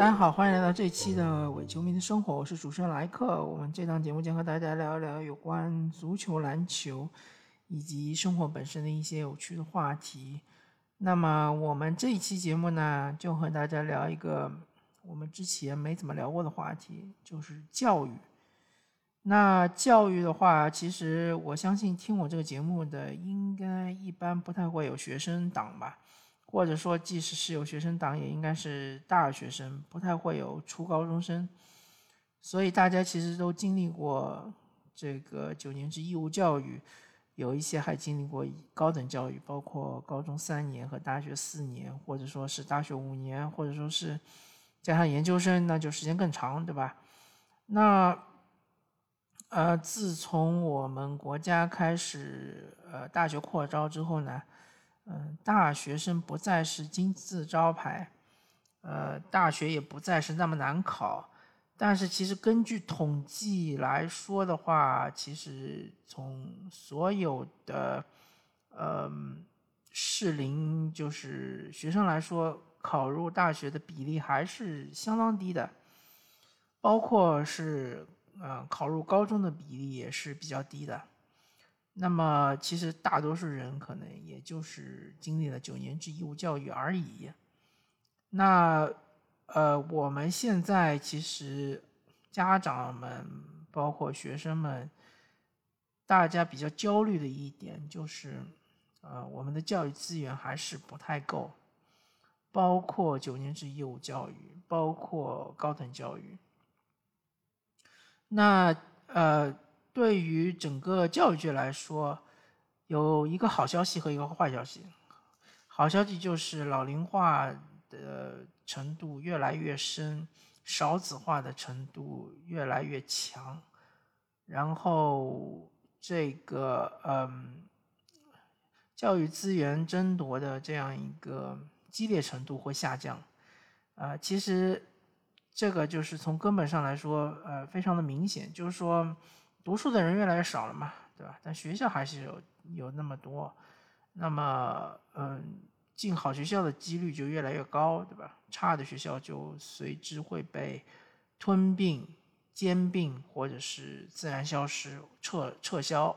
大家好，欢迎来到这期的伪球迷的生活，我是主持人莱克。我们这档节目将和大家聊一聊有关足球、篮球以及生活本身的一些有趣的话题。那么我们这一期节目呢，就和大家聊一个我们之前没怎么聊过的话题，就是教育。那教育的话，其实我相信听我这个节目的，应该一般不太会有学生党吧。或者说，即使是有学生党，也应该是大学生，不太会有初高中生。所以大家其实都经历过这个九年制义务教育，有一些还经历过高等教育，包括高中三年和大学四年，或者说是大学五年，或者说是加上研究生，那就时间更长，对吧？那呃，自从我们国家开始呃大学扩招之后呢？大学生不再是金字招牌，呃，大学也不再是那么难考。但是，其实根据统计来说的话，其实从所有的呃适龄就是学生来说，考入大学的比例还是相当低的，包括是呃考入高中的比例也是比较低的。那么，其实大多数人可能也就是经历了九年制义务教育而已。那，呃，我们现在其实家长们，包括学生们，大家比较焦虑的一点就是，呃，我们的教育资源还是不太够，包括九年制义务教育，包括高等教育。那，呃。对于整个教育界来说，有一个好消息和一个坏消息。好消息就是老龄化的程度越来越深，少子化的程度越来越强，然后这个嗯，教育资源争夺的这样一个激烈程度会下降。啊，其实这个就是从根本上来说，呃，非常的明显，就是说。读书的人越来越少了嘛，对吧？但学校还是有有那么多，那么嗯，进好学校的几率就越来越高，对吧？差的学校就随之会被吞并、兼并，或者是自然消失、撤撤销。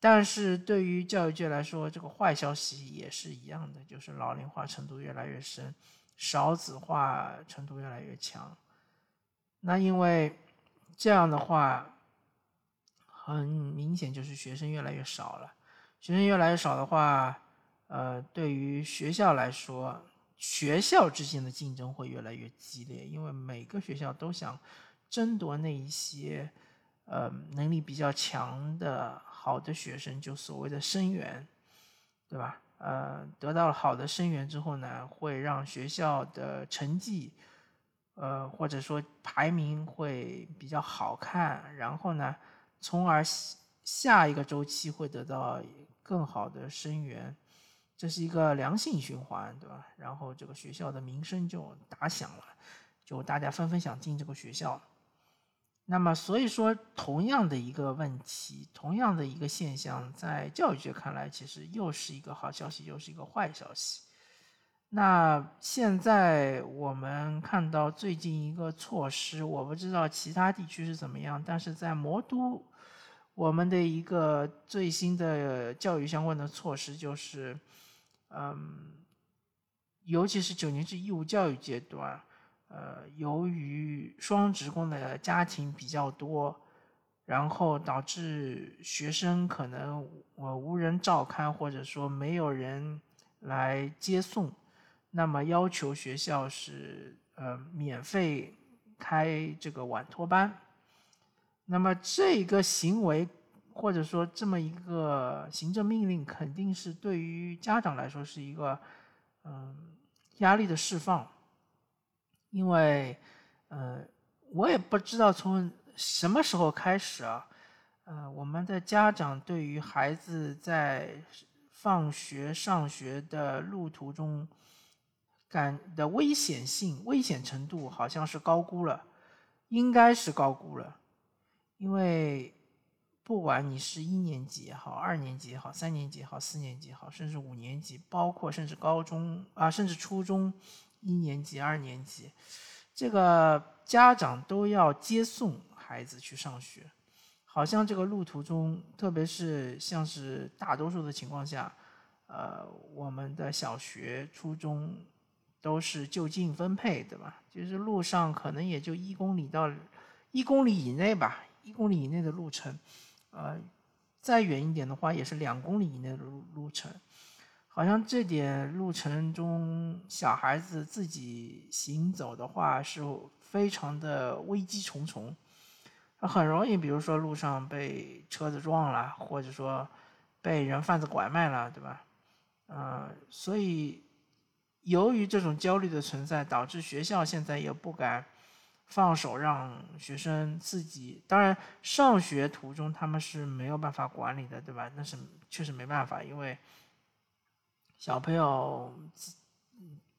但是对于教育界来说，这个坏消息也是一样的，就是老龄化程度越来越深，少子化程度越来越强。那因为这样的话。很明显，就是学生越来越少了。学生越来越少的话，呃，对于学校来说，学校之间的竞争会越来越激烈，因为每个学校都想争夺那一些呃能力比较强的好的学生，就所谓的生源，对吧？呃，得到了好的生源之后呢，会让学校的成绩，呃，或者说排名会比较好看，然后呢。从而下一个周期会得到更好的生源，这是一个良性循环，对吧？然后这个学校的名声就打响了，就大家纷纷想进这个学校。那么，所以说，同样的一个问题，同样的一个现象，在教育界看来，其实又是一个好消息，又是一个坏消息。那现在我们看到最近一个措施，我不知道其他地区是怎么样，但是在魔都，我们的一个最新的教育相关的措施就是，嗯，尤其是九年制义务教育阶段，呃，由于双职工的家庭比较多，然后导致学生可能我无人照看，或者说没有人来接送。那么要求学校是呃免费开这个晚托班，那么这个行为或者说这么一个行政命令，肯定是对于家长来说是一个嗯压力的释放，因为呃我也不知道从什么时候开始啊，呃我们的家长对于孩子在放学上学的路途中。感的危险性、危险程度好像是高估了，应该是高估了，因为不管你是一年级也好、二年级也好、三年级也好、四年级也好，甚至五年级，包括甚至高中啊，甚至初中，一年级、二年级，这个家长都要接送孩子去上学，好像这个路途中，特别是像是大多数的情况下，呃，我们的小学、初中都是就近分配，对吧？就是路上可能也就一公里到一公里以内吧，一公里以内的路程，呃，再远一点的话也是两公里以内的路路程。好像这点路程中，小孩子自己行走的话是非常的危机重重，很容易，比如说路上被车子撞了，或者说被人贩子拐卖了，对吧？嗯，所以由于这种焦虑的存在，导致学校现在也不敢放手让学生自己。当然，上学途中他们是没有办法管理的，对吧？那是确实没办法，因为。小朋友，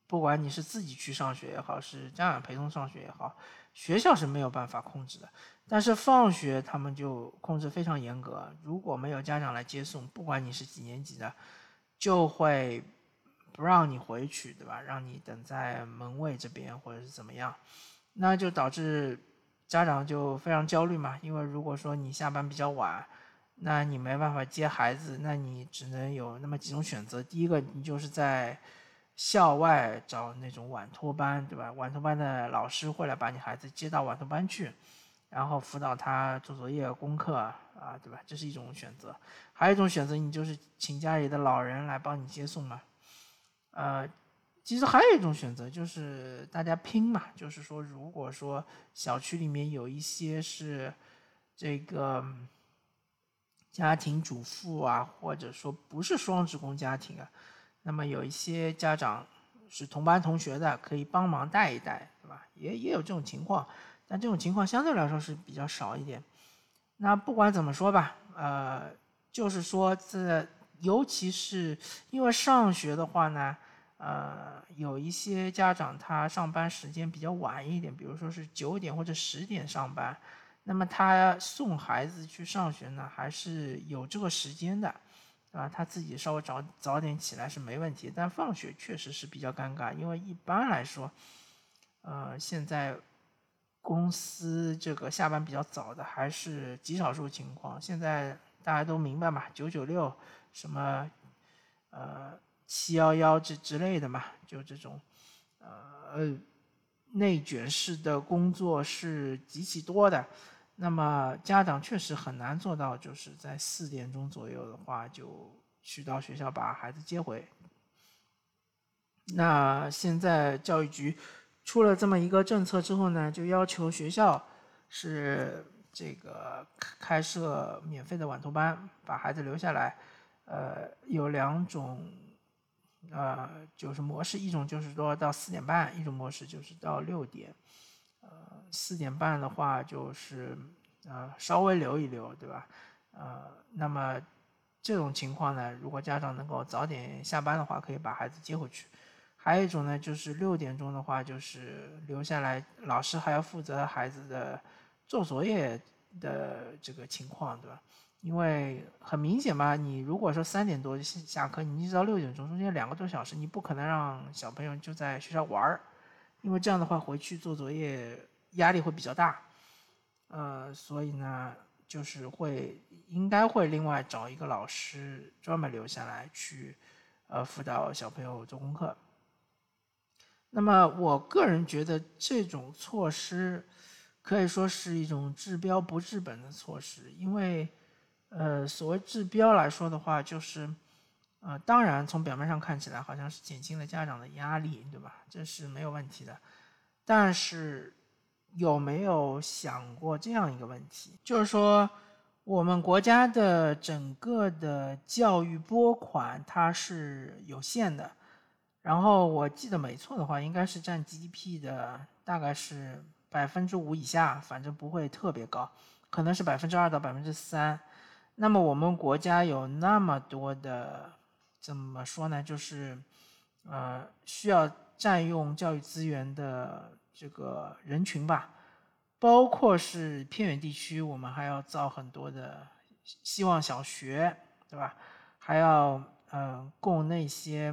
不管你是自己去上学也好，是家长陪同上学也好，学校是没有办法控制的。但是放学他们就控制非常严格，如果没有家长来接送，不管你是几年级的，就会不让你回去，对吧？让你等在门卫这边或者是怎么样，那就导致家长就非常焦虑嘛。因为如果说你下班比较晚，那你没办法接孩子，那你只能有那么几种选择。第一个，你就是在校外找那种晚托班，对吧？晚托班的老师会来把你孩子接到晚托班去，然后辅导他做作业、功课啊，对吧？这是一种选择。还有一种选择，你就是请家里的老人来帮你接送嘛。呃，其实还有一种选择，就是大家拼嘛，就是说，如果说小区里面有一些是这个。家庭主妇啊，或者说不是双职工家庭啊，那么有一些家长是同班同学的，可以帮忙带一带，对吧？也也有这种情况，但这种情况相对来说是比较少一点。那不管怎么说吧，呃，就是说这，尤其是因为上学的话呢，呃，有一些家长他上班时间比较晚一点，比如说是九点或者十点上班。那么他送孩子去上学呢，还是有这个时间的，啊，他自己稍微早早点起来是没问题。但放学确实是比较尴尬，因为一般来说，呃，现在公司这个下班比较早的还是极少数情况。现在大家都明白嘛，九九六什么，呃，七幺幺之之类的嘛，就这种，呃，内卷式的工作是极其多的。那么家长确实很难做到，就是在四点钟左右的话就去到学校把孩子接回。那现在教育局出了这么一个政策之后呢，就要求学校是这个开设免费的晚托班，把孩子留下来。呃，有两种，呃，就是模式，一种就是说到四点半，一种模式就是到六点。呃四点半的话，就是呃稍微留一留，对吧？呃，那么这种情况呢，如果家长能够早点下班的话，可以把孩子接回去。还有一种呢，就是六点钟的话，就是留下来，老师还要负责孩子的做作业的这个情况，对吧？因为很明显嘛，你如果说三点多下课，你一直到六点钟，中间两个多小时，你不可能让小朋友就在学校玩儿，因为这样的话回去做作业。压力会比较大，呃，所以呢，就是会应该会另外找一个老师专门留下来去，呃，辅导小朋友做功课。那么，我个人觉得这种措施可以说是一种治标不治本的措施，因为，呃，所谓治标来说的话，就是，呃，当然从表面上看起来好像是减轻了家长的压力，对吧？这是没有问题的，但是。有没有想过这样一个问题？就是说，我们国家的整个的教育拨款它是有限的，然后我记得没错的话，应该是占 GDP 的大概是百分之五以下，反正不会特别高，可能是百分之二到百分之三。那么我们国家有那么多的，怎么说呢？就是，呃，需要占用教育资源的。这个人群吧，包括是偏远地区，我们还要造很多的希望小学，对吧？还要嗯供那些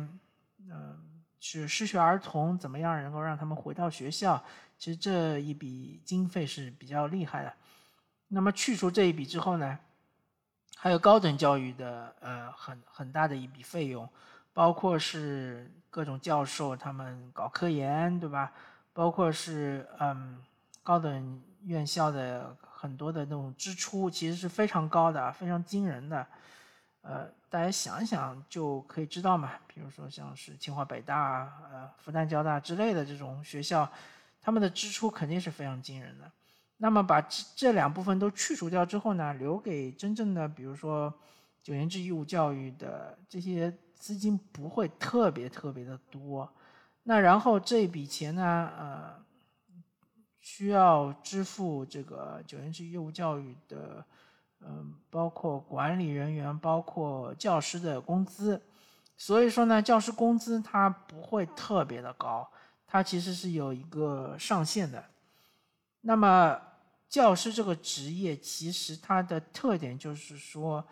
嗯是失学儿童，怎么样能够让他们回到学校？其实这一笔经费是比较厉害的。那么去除这一笔之后呢，还有高等教育的呃很很大的一笔费用，包括是各种教授他们搞科研，对吧？包括是嗯高等院校的很多的那种支出，其实是非常高的，非常惊人的。呃，大家想一想就可以知道嘛。比如说像是清华、北大、呃复旦、交大之类的这种学校，他们的支出肯定是非常惊人的。那么把这这两部分都去除掉之后呢，留给真正的比如说九年制义务教育的这些资金不会特别特别的多。那然后这笔钱呢，呃，需要支付这个九年制义务教育的，嗯，包括管理人员，包括教师的工资。所以说呢，教师工资它不会特别的高，它其实是有一个上限的。那么，教师这个职业其实它的特点就是说，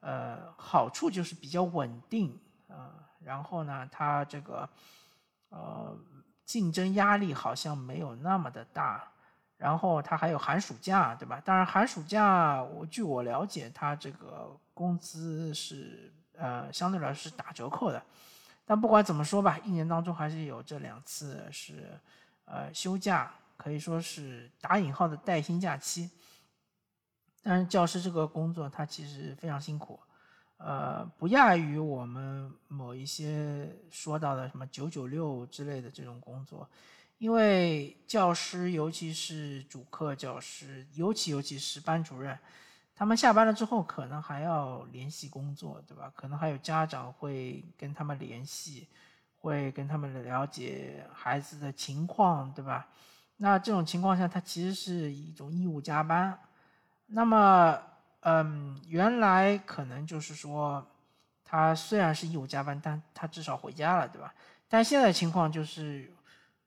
呃，好处就是比较稳定啊。然后呢，它这个，呃，竞争压力好像没有那么的大。然后它还有寒暑假，对吧？当然，寒暑假我据我了解，它这个工资是呃相对来说是打折扣的。但不管怎么说吧，一年当中还是有这两次是呃休假。可以说是打引号的带薪假期，但是教师这个工作他其实非常辛苦，呃，不亚于我们某一些说到的什么九九六之类的这种工作，因为教师尤其是主课教师，尤其尤其是班主任，他们下班了之后可能还要联系工作，对吧？可能还有家长会跟他们联系，会跟他们了解孩子的情况，对吧？那这种情况下，它其实是一种义务加班。那么，嗯，原来可能就是说，他虽然是义务加班，但他至少回家了，对吧？但现在情况就是，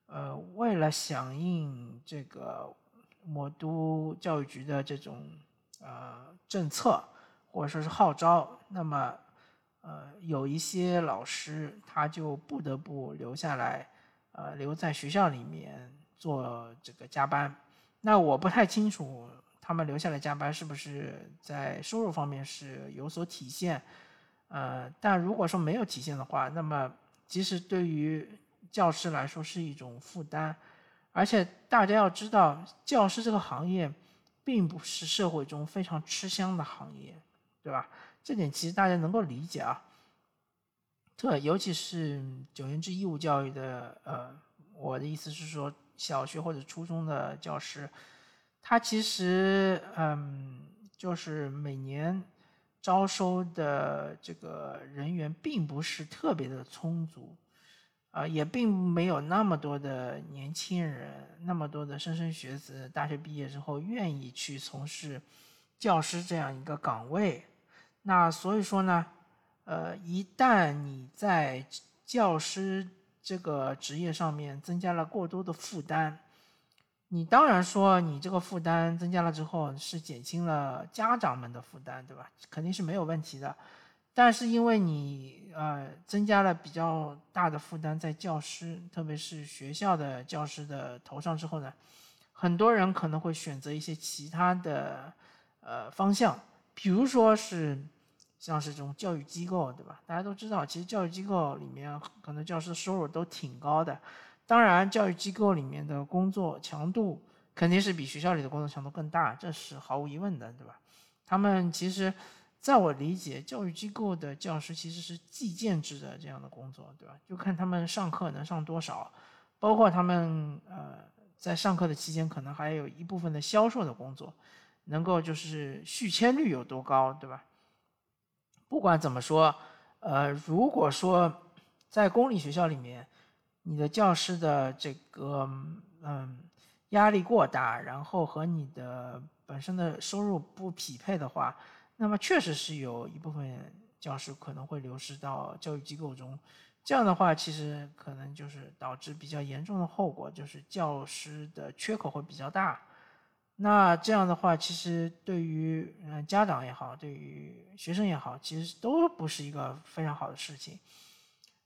呃，为了响应这个魔都教育局的这种呃政策或者说是号召，那么，呃，有一些老师他就不得不留下来，呃，留在学校里面。做这个加班，那我不太清楚他们留下来加班是不是在收入方面是有所体现，呃，但如果说没有体现的话，那么其实对于教师来说是一种负担，而且大家要知道，教师这个行业并不是社会中非常吃香的行业，对吧？这点其实大家能够理解啊。对，尤其是九年制义务教育的，呃，我的意思是说。小学或者初中的教师，他其实嗯，就是每年招收的这个人员并不是特别的充足，啊，也并没有那么多的年轻人，那么多的莘莘学子，大学毕业之后愿意去从事教师这样一个岗位。那所以说呢，呃，一旦你在教师这个职业上面增加了过多的负担，你当然说你这个负担增加了之后是减轻了家长们的负担，对吧？肯定是没有问题的。但是因为你呃增加了比较大的负担在教师，特别是学校的教师的头上之后呢，很多人可能会选择一些其他的呃方向，比如说是。像是这种教育机构，对吧？大家都知道，其实教育机构里面可能教师收入都挺高的。当然，教育机构里面的工作强度肯定是比学校里的工作强度更大，这是毫无疑问的，对吧？他们其实，在我理解，教育机构的教师其实是计件制的这样的工作，对吧？就看他们上课能上多少，包括他们呃在上课的期间，可能还有一部分的销售的工作，能够就是续签率有多高，对吧？不管怎么说，呃，如果说在公立学校里面，你的教师的这个嗯压力过大，然后和你的本身的收入不匹配的话，那么确实是有一部分教师可能会流失到教育机构中。这样的话，其实可能就是导致比较严重的后果，就是教师的缺口会比较大。那这样的话，其实对于嗯家长也好，对于学生也好，其实都不是一个非常好的事情。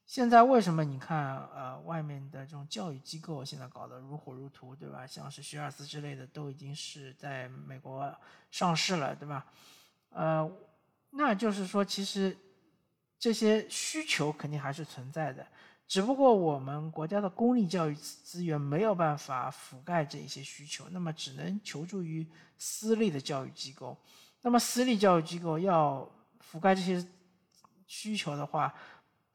现在为什么你看呃外面的这种教育机构现在搞得如火如荼，对吧？像是学而思之类的都已经是在美国上市了，对吧？呃，那就是说其实这些需求肯定还是存在的，只不过我们国家的公立教育资源没有办法覆盖这一些需求，那么只能求助于私立的教育机构。那么私立教育机构要覆盖这些需求的话，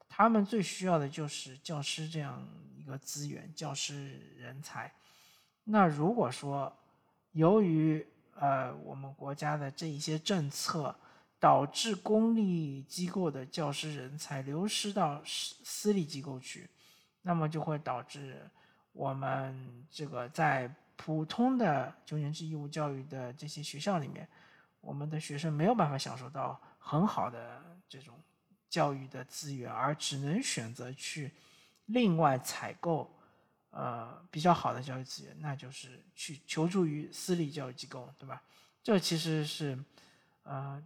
他们最需要的就是教师这样一个资源，教师人才。那如果说由于呃我们国家的这一些政策，导致公立机构的教师人才流失到私私立机构去，那么就会导致我们这个在普通的九年制义务教育的这些学校里面。我们的学生没有办法享受到很好的这种教育的资源，而只能选择去另外采购呃比较好的教育资源，那就是去求助于私立教育机构，对吧？这其实是呃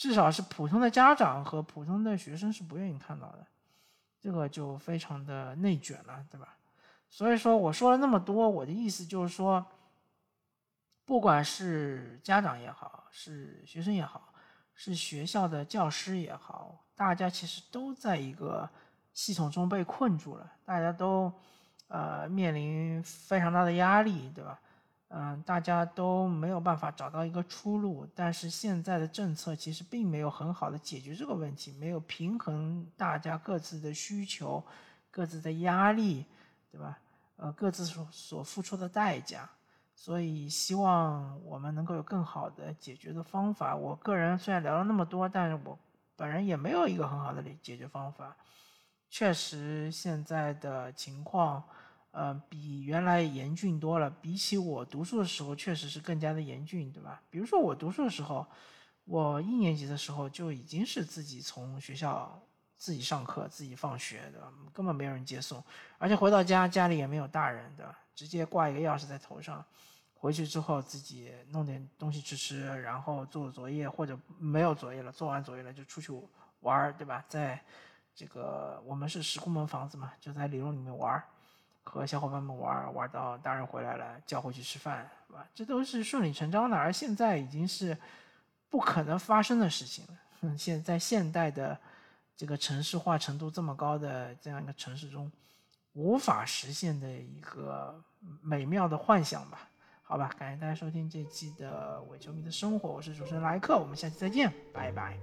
至少是普通的家长和普通的学生是不愿意看到的，这个就非常的内卷了，对吧？所以说我说了那么多，我的意思就是说。不管是家长也好，是学生也好，是学校的教师也好，大家其实都在一个系统中被困住了，大家都呃面临非常大的压力，对吧？嗯，大家都没有办法找到一个出路。但是现在的政策其实并没有很好的解决这个问题，没有平衡大家各自的需求、各自的压力，对吧？呃，各自所所付出的代价。所以希望我们能够有更好的解决的方法。我个人虽然聊了那么多，但是我本人也没有一个很好的解决方法。确实，现在的情况，呃，比原来严峻多了。比起我读书的时候，确实是更加的严峻，对吧？比如说我读书的时候，我一年级的时候就已经是自己从学校自己上课、自己放学，对吧？根本没有人接送，而且回到家家里也没有大人，对吧？直接挂一个钥匙在头上。回去之后自己弄点东西吃吃，然后做作业或者没有作业了，做完作业了就出去玩，对吧？在这个我们是石库门房子嘛，就在里屋里面玩，和小伙伴们玩儿，玩到大人回来了叫回去吃饭，是吧？这都是顺理成章的，而现在已经是不可能发生的事情了。现在现代的这个城市化程度这么高的这样一个城市中，无法实现的一个美妙的幻想吧。好吧，感谢大家收听这期的伪球迷的生活，我是主持人莱克，我们下期再见，拜拜。